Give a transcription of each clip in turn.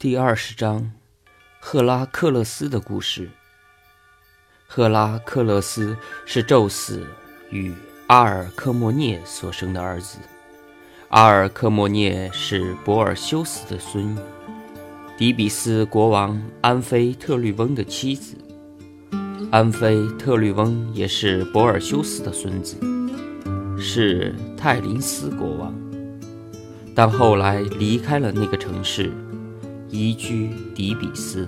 第二十章，赫拉克勒斯的故事。赫拉克勒斯是宙斯与阿尔科莫涅所生的儿子。阿尔科莫涅是博尔修斯的孙女，底比斯国王安菲特律翁的妻子。安菲特律翁也是博尔修斯的孙子，是泰林斯国王，但后来离开了那个城市。移居底比斯。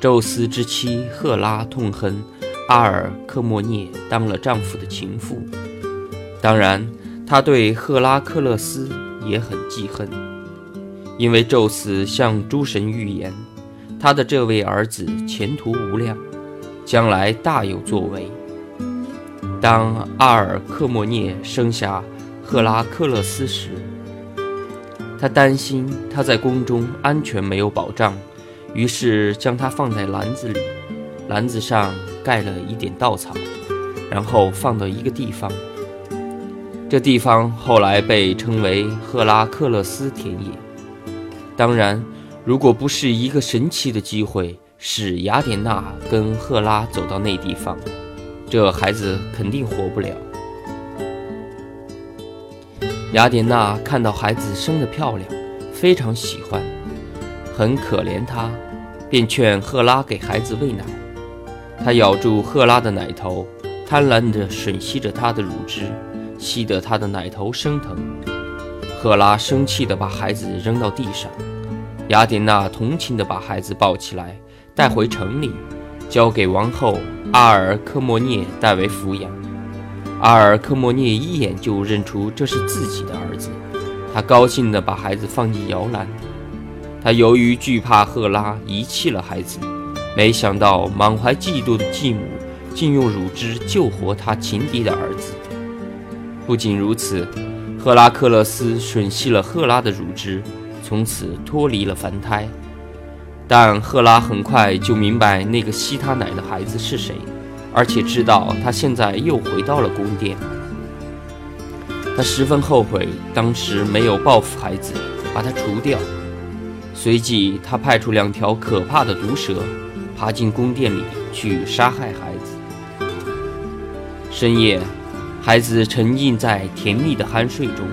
宙斯之妻赫拉痛恨阿尔克莫涅当了丈夫的情妇，当然，她对赫拉克勒斯也很记恨，因为宙斯向诸神预言，他的这位儿子前途无量，将来大有作为。当阿尔克莫涅生下赫拉克勒斯时，他担心他在宫中安全没有保障，于是将他放在篮子里，篮子上盖了一点稻草，然后放到一个地方。这地方后来被称为赫拉克勒斯田野。当然，如果不是一个神奇的机会使雅典娜跟赫拉走到那地方，这孩子肯定活不了。雅典娜看到孩子生得漂亮，非常喜欢，很可怜她，便劝赫拉给孩子喂奶。她咬住赫拉的奶头，贪婪地吮吸着她的乳汁，吸得她的奶头生疼。赫拉生气地把孩子扔到地上，雅典娜同情地把孩子抱起来，带回城里，交给王后阿尔科莫涅代为抚养。阿尔科莫涅一眼就认出这是自己的儿子，他高兴地把孩子放进摇篮。他由于惧怕赫拉遗弃了孩子，没想到满怀嫉妒的继母竟用乳汁救活他情敌的儿子。不仅如此，赫拉克勒斯吮吸了赫拉的乳汁，从此脱离了凡胎。但赫拉很快就明白那个吸他奶的孩子是谁。而且知道他现在又回到了宫殿，他十分后悔当时没有报复孩子，把他除掉。随即，他派出两条可怕的毒蛇，爬进宫殿里去杀害孩子。深夜，孩子沉浸在甜蜜的酣睡中，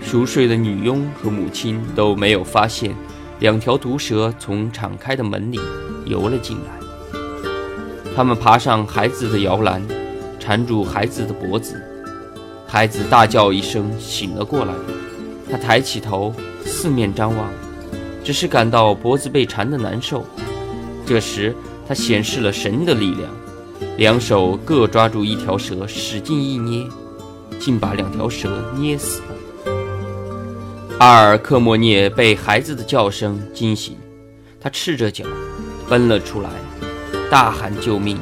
熟睡的女佣和母亲都没有发现，两条毒蛇从敞开的门里游了进来。他们爬上孩子的摇篮，缠住孩子的脖子。孩子大叫一声，醒了过来。他抬起头，四面张望，只是感到脖子被缠得难受。这时，他显示了神的力量，两手各抓住一条蛇，使劲一捏，竟把两条蛇捏死了。阿尔克莫涅被孩子的叫声惊醒，他赤着脚奔了出来。大喊救命！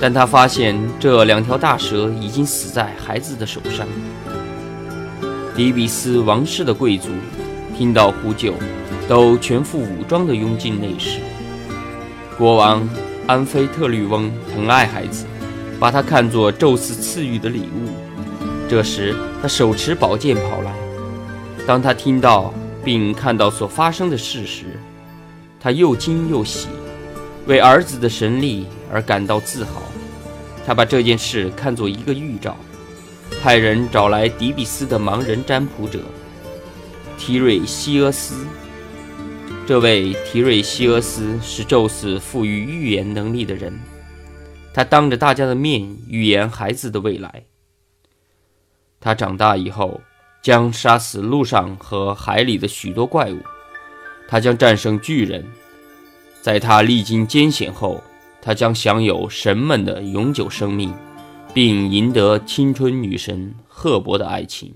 但他发现这两条大蛇已经死在孩子的手上。迪比斯王室的贵族听到呼救，都全副武装地拥进内室。国王安菲特律翁疼爱孩子，把他看作宙斯赐予的礼物。这时，他手持宝剑跑来。当他听到并看到所发生的事时，他又惊又喜。为儿子的神力而感到自豪，他把这件事看作一个预兆，派人找来迪比斯的盲人占卜者提瑞西俄斯。这位提瑞西俄斯是宙斯赋予预言能力的人，他当着大家的面预言孩子的未来。他长大以后将杀死路上和海里的许多怪物，他将战胜巨人。在他历经艰险后，他将享有神们的永久生命，并赢得青春女神赫伯的爱情。